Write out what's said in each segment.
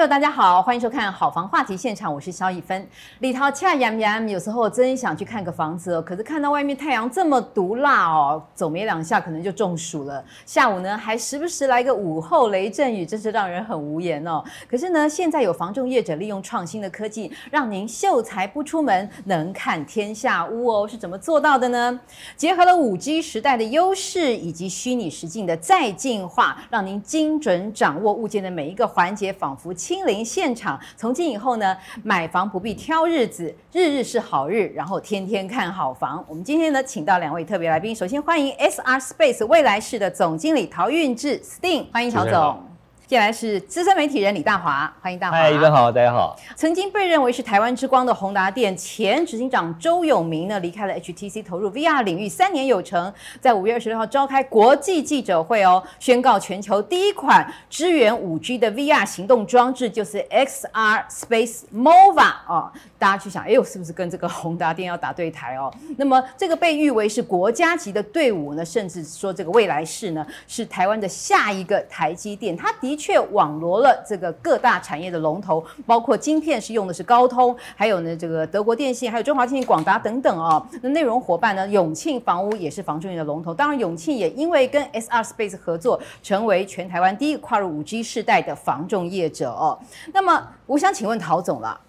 朋友，大家好，欢迎收看好房话题现场，我是萧逸芬。李涛恰洋洋，有时候真想去看个房子哦，可是看到外面太阳这么毒辣哦，走没两下可能就中暑了。下午呢，还时不时来个午后雷阵雨，真是让人很无言哦。可是呢，现在有房仲业者利用创新的科技，让您秀才不出门，能看天下屋哦，是怎么做到的呢？结合了五 G 时代的优势以及虚拟实境的再进化，让您精准掌握物件的每一个环节，仿佛。亲临现场，从今以后呢，买房不必挑日子，日日是好日，然后天天看好房。我们今天呢，请到两位特别来宾，首先欢迎 SR Space 未来式的总经理陶运志 Sting，欢迎陶总。接下来是资深媒体人李大华，欢迎大华。嗨，大家好，大家好。曾经被认为是台湾之光的宏达电前执行长周永明呢，离开了 HTC，投入 VR 领域三年有成，在五月二十六号召开国际记者会哦，宣告全球第一款支援五 G 的 VR 行动装置就是 XR Space Mova 哦。大家去想，哎呦，是不是跟这个宏达电要打对台哦？那么这个被誉为是国家级的队伍呢，甚至说这个未来式呢，是台湾的下一个台积电。它的却网罗了这个各大产业的龙头，包括晶片是用的是高通，还有呢这个德国电信，还有中华电信、广达等等哦。那内容伙伴呢，永庆房屋也是房仲业的龙头。当然，永庆也因为跟 SR Space 合作，成为全台湾第一个跨入五 G 世代的房仲业者哦。那么，我想请问陶总了。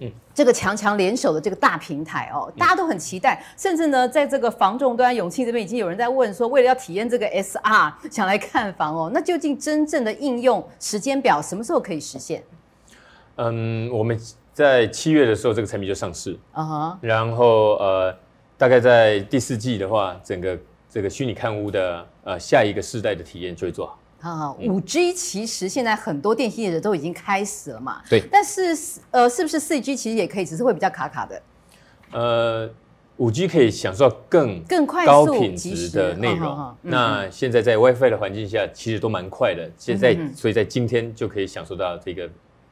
嗯，这个强强联手的这个大平台哦，大家都很期待，甚至呢，在这个房仲端，永庆这边已经有人在问说，为了要体验这个 SR，想来看房哦，那究竟真正的应用时间表什么时候可以实现？嗯，我们在七月的时候，这个产品就上市，啊哈、uh，huh. 然后呃，大概在第四季的话，整个这个虚拟看屋的呃下一个世代的体验就会做好。啊，五 G 其实现在很多电信业者都已经开始了嘛。对。但是呃，是不是四 G 其实也可以，只是会比较卡卡的？呃，五 G 可以享受到更更快高品质的内容。那现在在 WiFi 的环境下，其实都蛮快的。现在，所以在今天就可以享受到这个。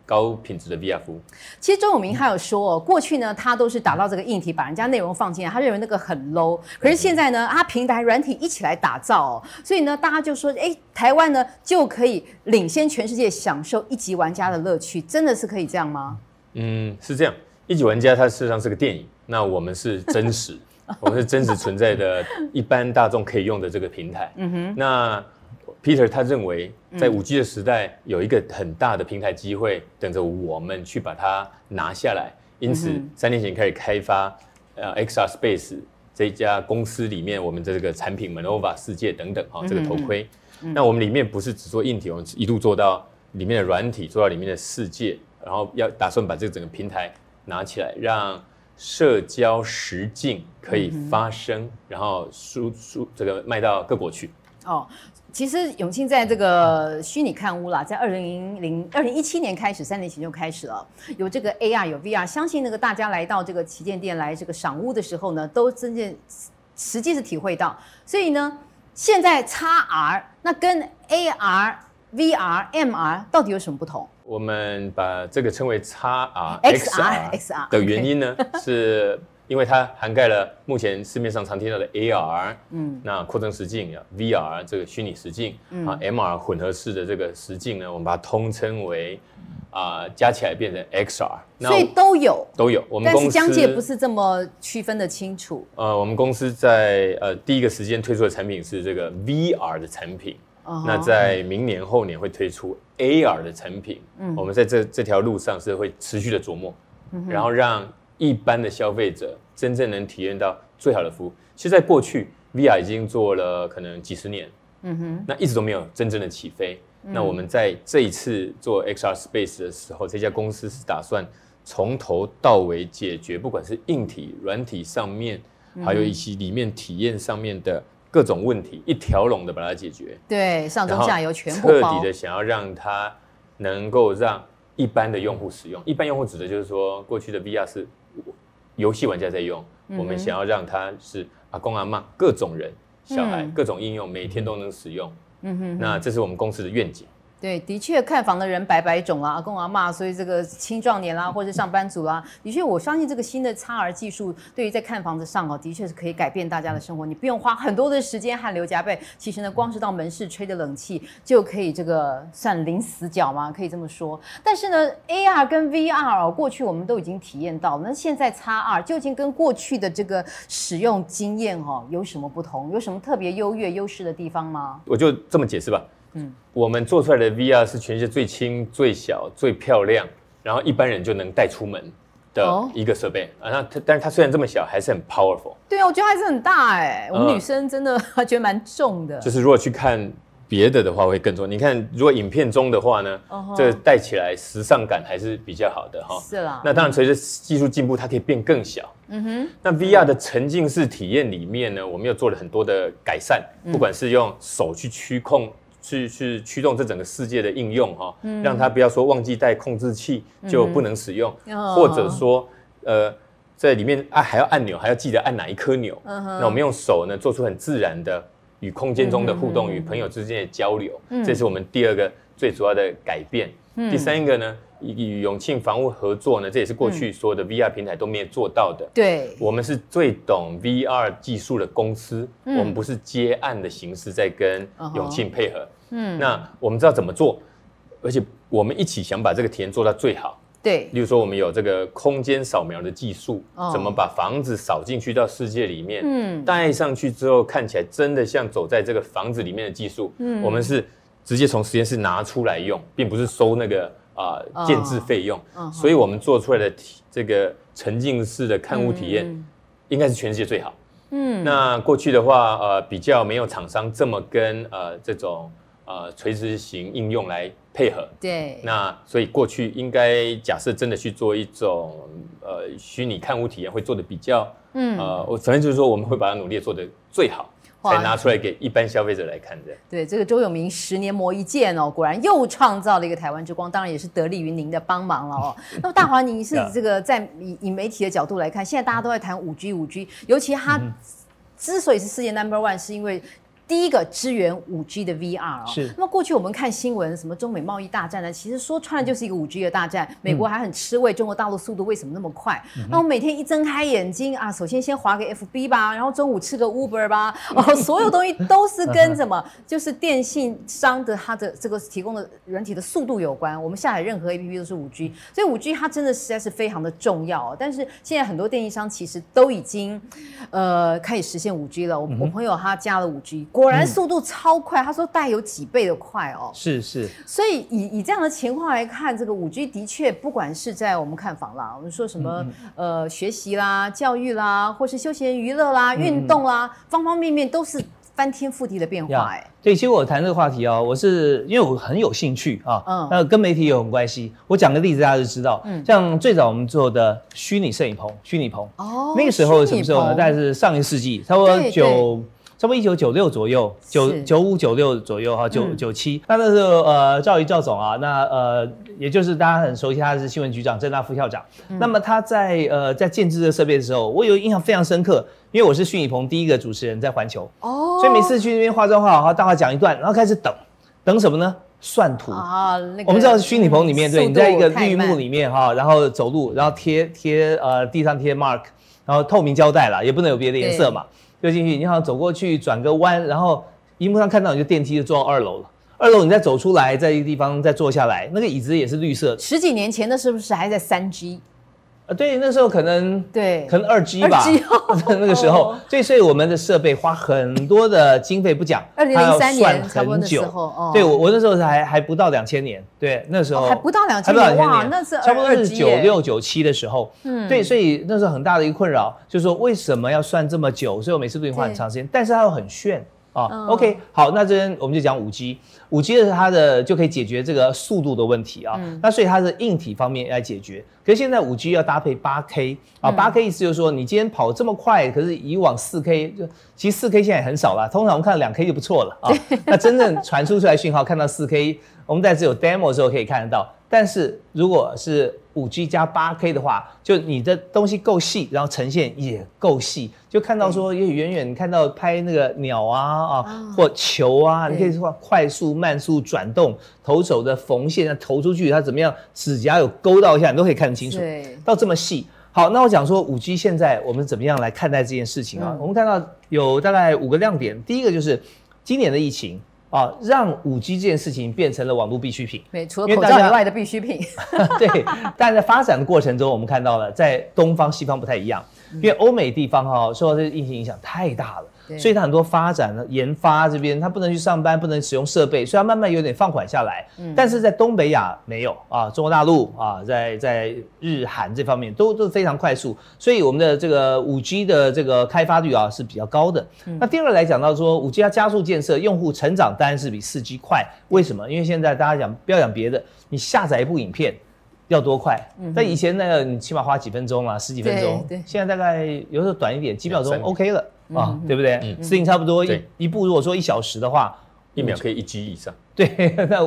高品质的 VR 服务。其实周永明还有说哦，过去呢，他都是打造这个硬体，把人家内容放进来，他认为那个很 low。可是现在呢，他平台软体一起来打造哦，所以呢，大家就说，哎，台湾呢就可以领先全世界，享受一级玩家的乐趣，真的是可以这样吗？嗯，是这样。一级玩家它事实上是个电影，那我们是真实，我们是真实存在的，一般大众可以用的这个平台。嗯哼，那。Peter 他认为，在五 G 的时代，有一个很大的平台机会等着我们去把它拿下来。因此，三年前开始开发呃 XR Space 这家公司里面，我们的这个产品 Manova 世界等等哈，这个头盔。那我们里面不是只做硬体，我们一度做到里面的软体，做到里面的世界，然后要打算把这个整个平台拿起来，让社交实境可以发生，然后输输这个卖到各国去。哦。其实永庆在这个虚拟看屋啦，在二零零二零一七年开始，三年前就开始了，有这个 AR 有 VR，相信那个大家来到这个旗舰店来这个赏屋的时候呢，都真正实际是体会到。所以呢，现在 XR 那跟 AR、VR、MR 到底有什么不同？我们把这个称为 XR、XR、XR 的原因呢是。因为它涵盖了目前市面上常听到的 AR，嗯，那扩增实境啊，VR 这个虚拟实境，嗯、啊，MR 混合式的这个实境呢，我们把它通称为啊、呃，加起来变成 XR。所以都有都有。我们公司不是这么区分的清楚。呃，我们公司在呃第一个时间推出的产品是这个 VR 的产品，哦、那在明年后年会推出 AR 的产品。嗯，我们在这这条路上是会持续的琢磨，嗯、然后让。一般的消费者真正能体验到最好的服务，其实，在过去，VR 已经做了可能几十年，嗯哼，那一直都没有真正的起飞。嗯、那我们在这一次做 XR Space 的时候，这家公司是打算从头到尾解决，不管是硬体、软体上面，还有一些里面体验上面的各种问题，一条龙的把它解决。对，上中下游全部彻底的想要让它能够让一般的用户使用。一般用户指的就是说，过去的 VR 是。游戏玩家在用，我们想要让它是阿公阿妈各种人、小孩各种应用，每天都能使用。嗯哼，那这是我们公司的愿景。对，的确看房的人百百种啦，跟我阿嬷，所以这个青壮年啦，或者上班族啦，的确，我相信这个新的 XR 技术，对于在看房子上哦，的确是可以改变大家的生活。你不用花很多的时间汗流浃背，其实呢，光是到门市吹的冷气就可以这个算零死角吗？可以这么说。但是呢，AR 跟 VR 哦过去我们都已经体验到了，那现在 XR 究竟跟过去的这个使用经验哦有什么不同？有什么特别优越优势的地方吗？我就这么解释吧。嗯，我们做出来的 VR 是全世界最轻、最小、最漂亮，然后一般人就能带出门的一个设备、哦、啊。那它，但是它虽然这么小，还是很 powerful。对啊，我觉得还是很大哎。我们女生真的 还觉得蛮重的。就是如果去看。别的的话会更重。你看，如果影片中的话呢，uh. 这个戴起来时尚感还是比较好的哈。是啦。那当然，随着技术进步，它可以变更小。嗯哼。那 VR 的沉浸式体验里面呢，我们又做了很多的改善，嗯、不管是用手去驱控，去去驱动这整个世界的应用哈，嗯、让它不要说忘记带控制器就不能使用，嗯、或者说呃在里面啊还要按钮，还要记得按哪一颗钮。那我们用手呢，做出很自然的。与空间中的互动，与、嗯、朋友之间的交流，嗯、这是我们第二个最主要的改变。嗯、第三个呢，与永庆房屋合作呢，这也是过去所有的 VR 平台都没有做到的。对，我们是最懂 VR 技术的公司，嗯、我们不是接案的形式在跟永庆配合。嗯，那我们知道怎么做，而且我们一起想把这个体验做到最好。对，例如说我们有这个空间扫描的技术，哦、怎么把房子扫进去到世界里面，嗯，戴上去之后看起来真的像走在这个房子里面的技术，嗯，我们是直接从实验室拿出来用，并不是收那个啊、呃、建置费用，哦、所以我们做出来的体这个沉浸式的看屋体验，应该是全世界最好，嗯，那过去的话，呃，比较没有厂商这么跟呃这种。呃，垂直型应用来配合，对，那所以过去应该假设真的去做一种呃虚拟看屋体验，会做的比较，嗯，呃，我反正就是说我们会把它努力做的最好，哇才拿出来给一般消费者来看的。对，这个周永明十年磨一剑哦，果然又创造了一个台湾之光，当然也是得力于您的帮忙了哦。那么大华，你是这个在以以媒体的角度来看，现在大家都在谈五 G 五 G，尤其它之所以是世界 Number One，是因为。第一个支援五 G 的 VR 哦，是。那么过去我们看新闻，什么中美贸易大战呢？其实说穿了就是一个五 G 的大战。美国还很吃味，中国大陆速度为什么那么快？嗯、那我每天一睁开眼睛啊，首先先划个 FB 吧，然后中午吃个 Uber 吧，哦，所有东西都是跟什么？就是电信商的它的这个提供的软体的速度有关。我们下载任何 APP 都是五 G，所以五 G 它真的实在是非常的重要。但是现在很多电信商其实都已经呃开始实现五 G 了。我、我朋友他加了五 G。果然速度超快，他说大概有几倍的快哦。是是，所以以以这样的情况来看，这个五 G 的确不管是在我们看房啦，我们说什么、嗯、呃学习啦、教育啦，或是休闲娱乐啦、嗯、运动啦，方方面面都是翻天覆地的变化哎。对，其实我谈这个话题哦，我是因为我很有兴趣啊，嗯，那跟媒体有很关系。我讲个例子，大家就知道，嗯，像最早我们做的虚拟摄影棚、虚拟棚，哦，那个时候什么时候呢？大概是上一世纪，差不多九。差不多一九九六左右，九九五九六左右哈，九九七。那那时候呃，赵仪赵总啊，那呃，也就是大家很熟悉，他是新闻局长、正大副校长。嗯、那么他在呃在建制这设备的时候，我有印象非常深刻，因为我是虚拟棚第一个主持人在环球哦，所以每次去那边化妆化好，好，大话讲一段，然后开始等，等什么呢？算图啊。那个、我们知道虚拟棚里面，对，你在一个绿幕里面哈，然后走路，然后贴贴呃地上贴 mark，然后透明胶带啦，也不能有别的颜色嘛。就进去，你好像走过去转个弯，然后荧幕上看到你就电梯就坐到二楼了。二楼你再走出来，在一个地方再坐下来，那个椅子也是绿色的。十几年前的是不是还在三 G？啊，对，那时候可能对，可能二 G 吧。那个时候，所以所以我们的设备花很多的经费不讲，二零零三年差不多的时候，对我我那时候还还不到两千年，对，那时候还不到两千年，哇，那是差不多是九六九七的时候，嗯，对，所以那时候很大的一个困扰就是说为什么要算这么久？所以我每次都花很长时间，但是它又很炫。啊，OK，好，那这边我们就讲五 G，五 G 的它的就可以解决这个速度的问题啊。嗯、那所以它的硬体方面来解决，可是现在五 G 要搭配八 K 啊，八 K 意思就是说你今天跑这么快，可是以往四 K 就其实四 K 现在也很少了，通常我们看两 K 就不错了啊。那真正传输出来讯号看到四 K，我们在只有 demo 的时候可以看得到。但是如果是五 G 加八 K 的话，就你的东西够细，然后呈现也够细，就看到说，也远远看到拍那个鸟啊啊，啊或球啊，你可以说快速、慢速转动，投手的缝线投出去，它怎么样，指甲有勾到一下，你都可以看得清楚。对，到这么细。好，那我讲说五 G 现在我们怎么样来看待这件事情啊？嗯、我们看到有大概五个亮点，第一个就是今年的疫情。啊，让五 G 这件事情变成了网络必需品。对，除了口罩以外的必需品。对，但在发展的过程中，我们看到了在东方西方不太一样，因为欧美地方哈受到这个疫情影响太大了。所以它很多发展呢，研发这边它不能去上班，不能使用设备，所以它慢慢有点放缓下来。嗯，但是在东北亚没有啊，中国大陆啊，在在日韩这方面都都非常快速，所以我们的这个五 G 的这个开发率啊是比较高的。嗯，那第二来讲到说五 G 要加速建设，用户成长当然是比四 G 快。为什么？因为现在大家讲不要讲别的，你下载一部影片要多快？嗯，在以前那个你起码花几分钟啊，十几分钟，对，现在大概有时候短一点，几秒钟 OK 了。啊，对不对？事情差不多一一步，如果说一小时的话，一秒可以一 G 以上。对，那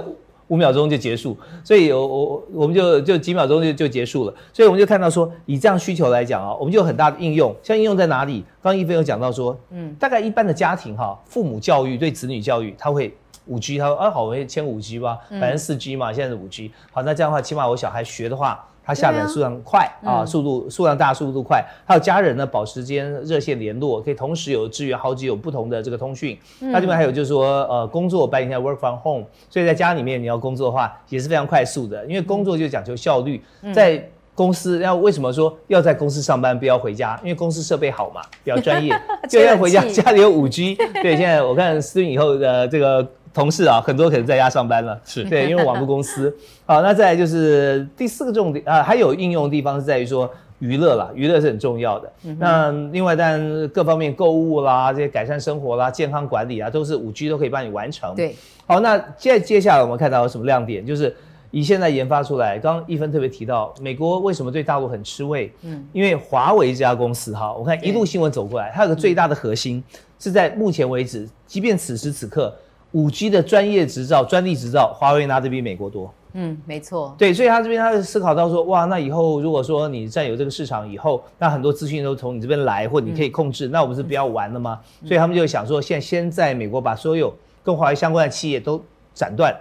五秒钟就结束，所以有我我们就就几秒钟就就结束了。所以我们就看到说，以这样需求来讲啊，我们就有很大的应用。像应用在哪里？刚刚一菲有讲到说，嗯，大概一般的家庭哈，父母教育对子女教育，他会五 G，他说啊好，我会签五 G 吧，反正四 G 嘛，现在是五 G。好，那这样的话，起码我小孩学的话。他下载数量快啊，速度数量大，速度快。还有家人呢，保持之间热线联络，可以同时有支援好几有不同的这个通讯。那这边还有就是说，呃，工作白天 work from home，所以在家里面你要工作的话也是非常快速的，因为工作就讲求效率。在公司要为什么说要在公司上班，不要回家？因为公司设备好嘛，比较专业，就要回家，家里有五 G。对，现在我看私运以后的这个。同事啊，很多可能在家上班了，是对，因为网络公司。好，那再来就是第四个重点啊，还有应用的地方是在于说娱乐啦，娱乐是很重要的。嗯、那另外，但各方面购物啦，这些改善生活啦、健康管理啊，都是五 G 都可以帮你完成。对，好，那接接下来我们看到有什么亮点？就是以现在研发出来，刚刚一芬特别提到，美国为什么对大陆很吃味？嗯，因为华为这家公司哈，我看一路新闻走过来，它有个最大的核心是在目前为止，即便此时此刻。五 G 的专业执照、专利执照，华为拿的比美国多。嗯，没错。对，所以他这边他就思考到说，哇，那以后如果说你占有这个市场以后，那很多资讯都从你这边来，或你可以控制，嗯、那我们是不要玩了吗？嗯、所以他们就想说，现在先在美国把所有跟华为相关的企业都斩断，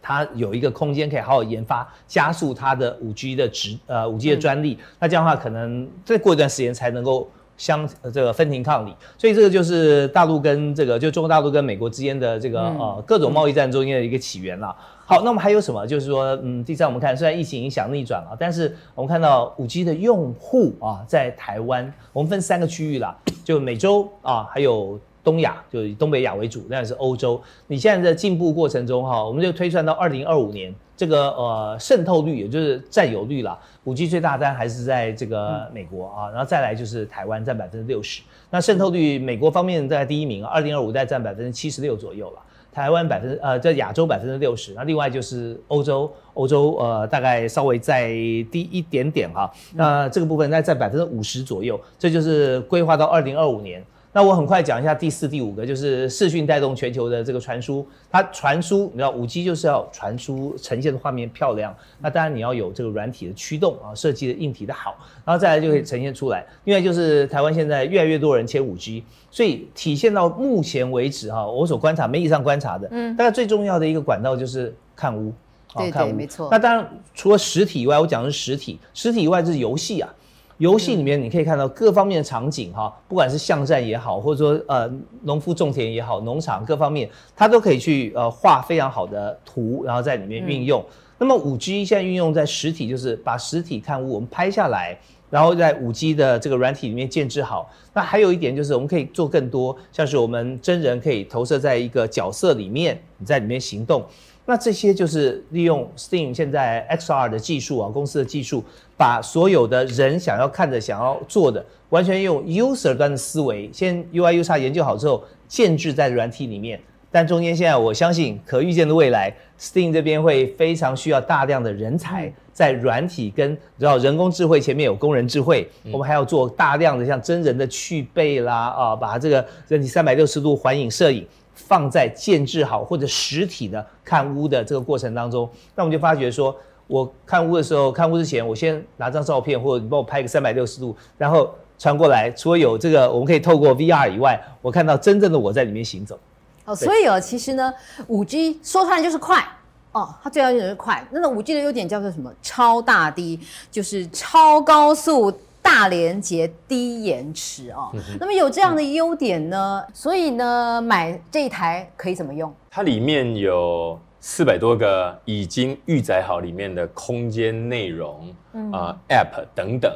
它有一个空间可以好好研发，加速它的五 G 的执呃五 G 的专利。嗯、那这样的话，可能再过一段时间才能够。相这个分庭抗礼，所以这个就是大陆跟这个就中国大陆跟美国之间的这个呃各种贸易战中间的一个起源了。好，那么还有什么？就是说，嗯，第三我们看，虽然疫情影响逆转了，但是我们看到五 G 的用户啊，在台湾，我们分三个区域啦，就美洲啊，还有东亚，就以东北亚为主，那是欧洲。你现在在进步过程中哈，我们就推算到二零二五年。这个呃渗透率，也就是占有率啦，五 G 最大单还是在这个美国啊，然后再来就是台湾占百分之六十。那渗透率，美国方面在第一名，二零二五代占百分之七十六左右了。台湾百分之呃在亚洲百分之六十，那另外就是欧洲，欧洲呃大概稍微再低一点点哈。那这个部分在占百分之五十左右，这就是规划到二零二五年。那我很快讲一下第四、第五个，就是视讯带动全球的这个传输。它传输，你知道五 G 就是要传输呈现的画面漂亮。那当然你要有这个软体的驱动啊，设计的硬体的好，然后再来就可以呈现出来。另外就是台湾现在越来越多人切五 G，所以体现到目前为止哈，我所观察媒体上观察的，嗯，大概最重要的一个管道就是看屋，对对，没错。那当然除了实体以外，我讲的是实体，实体以外就是游戏啊。游戏里面你可以看到各方面的场景哈，不管是巷战也好，或者说呃农夫种田也好，农场各方面，它都可以去呃画非常好的图，然后在里面运用。嗯、那么五 G 现在运用在实体，就是把实体看物我们拍下来，然后在五 G 的这个软体里面建置好。那还有一点就是我们可以做更多，像是我们真人可以投射在一个角色里面，你在里面行动。那这些就是利用 Steam 现在 XR 的技术啊，公司的技术，把所有的人想要看的、想要做的，完全用 user 端的思维，先 UI UX 研究好之后，建置在软体里面。但中间现在我相信可预见的未来，Steam 这边会非常需要大量的人才在软体跟然后人工智慧前面有工人智慧，我们还要做大量的像真人的去背啦啊，把这个人体三百六十度环影摄影。放在建置好或者实体的看屋的这个过程当中，那我们就发觉说，我看屋的时候，看屋之前，我先拿张照片，或者你帮我拍个三百六十度，然后传过来。除了有这个，我们可以透过 VR 以外，我看到真正的我在里面行走。哦，所以哦，其实呢，五 G 说出来就是快哦，它最要紧的是快。那个五 G 的优点叫做什么？超大低，就是超高速。大连接低延迟哦，那么有这样的优点呢，所以呢，买这一台可以怎么用？它里面有四百多个已经预载好里面的空间内容啊、呃、App 等等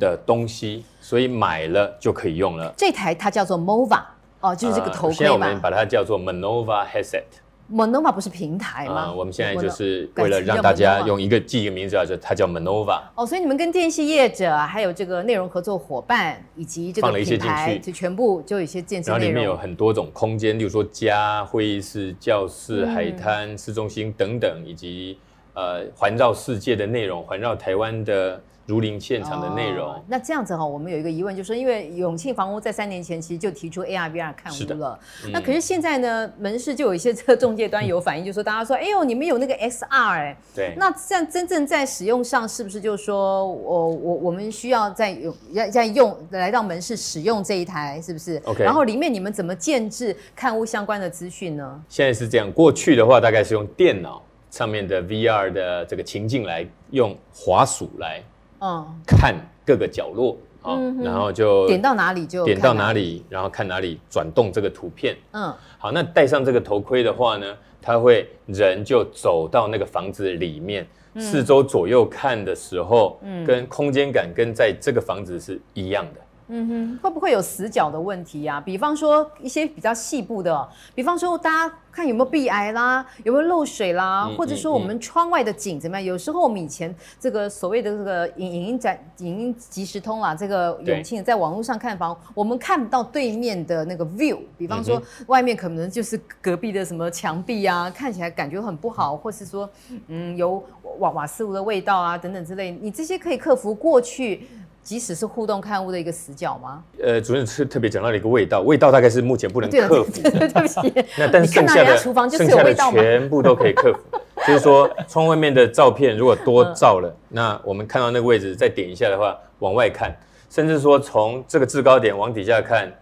的东西，所以买了就可以用了。这台它叫做 Mova 哦，就是这个头盔吧。现在我们把它叫做 Manova Headset。Monova 不是平台吗？啊，我们现在就是为了让大家用一个记一个名字啊，就它叫 Manova。哦，所以你们跟电信业者还有这个内容合作伙伴以及这个品牌，就全部就有一些建设。然后里面有很多种空间，例如说家、会议室、教室、海滩、市中心等等，以及呃环绕世界的内容，环绕台湾的。如林现场的内容。哦，那这样子哈，我们有一个疑问，就是说，因为永庆房屋在三年前其实就提出 AR VR 看屋了，嗯、那可是现在呢，门市就有一些这个中介端有反应，嗯、就是说大家说，哎呦，你们有那个 XR 哎、欸，对，那这样真正在使用上，是不是就是说我我我们需要在用要在用来到门市使用这一台，是不是？OK，然后里面你们怎么建制看屋相关的资讯呢？现在是这样，过去的话大概是用电脑上面的 VR 的这个情境来用滑鼠来。嗯，看各个角落啊，然后就点到哪里就点到哪里，然后看哪里转动这个图片。嗯，好，那戴上这个头盔的话呢，他会人就走到那个房子里面，四周左右看的时候，跟空间感跟在这个房子是一样的。嗯哼，会不会有死角的问题呀、啊？比方说一些比较细部的，比方说大家看有没有壁癌啦，有没有漏水啦，嗯、或者说我们窗外的景怎么样？嗯嗯、有时候我们以前这个所谓的这个影影音展、影音即时通啦，这个永庆在网络上看房，我们看不到对面的那个 view。比方说外面可能就是隔壁的什么墙壁啊，看起来感觉很不好，或是说嗯有瓦瓦斯炉的味道啊等等之类，你这些可以克服过去。即使是互动看物的一个死角吗？呃，主任是特别讲到了一个味道，味道大概是目前不能克服的。对不起，那但是剩下的厨房就是有味道？全部都可以克服。就是说，窗外面的照片如果多照了，那我们看到那个位置再点一下的话，往外看，甚至说从这个制高点往底下看，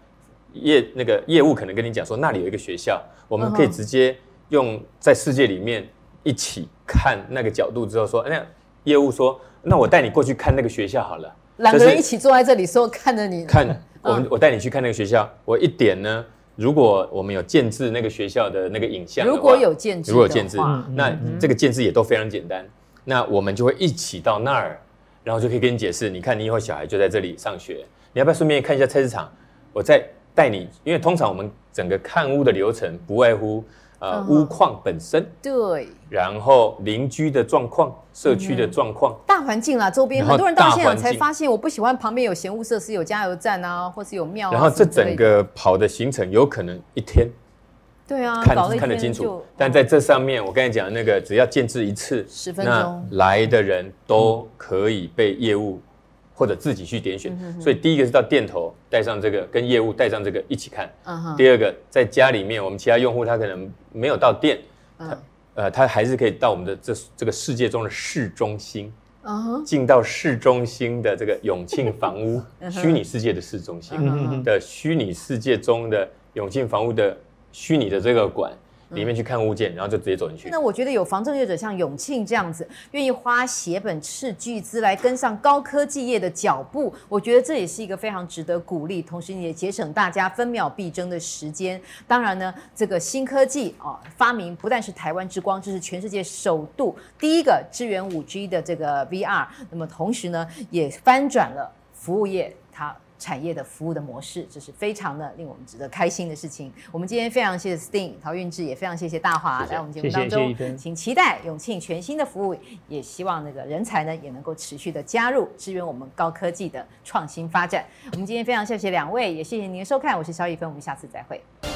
业那个业务可能跟你讲说那里有一个学校，我们可以直接用在世界里面一起看那个角度之后说，那业务说，那我带你过去看那个学校好了。两个人一起坐在这里，说看着你看我们，我带你去看那个学校。我一点呢，如果我们有建制那个学校的那个影像，如果有建制，如果有建制，那这个建制也都非常简单。那我们就会一起到那儿，然后就可以跟你解释。你看，你以后小孩就在这里上学，你要不要顺便看一下菜市场？我再带你，因为通常我们整个看屋的流程不外乎。呃，屋况本身对，然后邻居的状况、社区的状况、大环境啦，周边很多人到现场才发现，我不喜欢旁边有闲物设施，有加油站啊，或是有庙啊。然后这整个跑的行程有可能一天，对啊，看看得清楚。但在这上面，我刚才讲的那个，只要建制一次，十分钟，来的人都可以被业务。或者自己去点选，所以第一个是到店头带上这个，跟业务带上这个一起看。嗯、第二个在家里面，我们其他用户他可能没有到店，嗯、他呃他还是可以到我们的这这个世界中的市中心，进、到市中心的这个永庆房屋 虚拟世界的市中心的虚拟世界中的永庆房屋的虚拟的这个馆。里面去看物件，然后就直接走进去。那我觉得有房仲业者像永庆这样子，愿意花血本斥巨资来跟上高科技业的脚步，我觉得这也是一个非常值得鼓励，同时也节省大家分秒必争的时间。当然呢，这个新科技啊、哦、发明不但是台湾之光，这是全世界首度第一个支援五 G 的这个 VR，那么同时呢，也翻转了服务业它。产业的服务的模式，这是非常的令我们值得开心的事情。我们今天非常谢谢 Sting 陶运志，也非常谢谢大华来我们节目当中，谢谢谢谢，请期待永庆全新的服务，也希望那个人才呢也能够持续的加入支援我们高科技的创新发展。我们今天非常谢谢两位，也谢谢您的收看，我是肖逸芬，我们下次再会。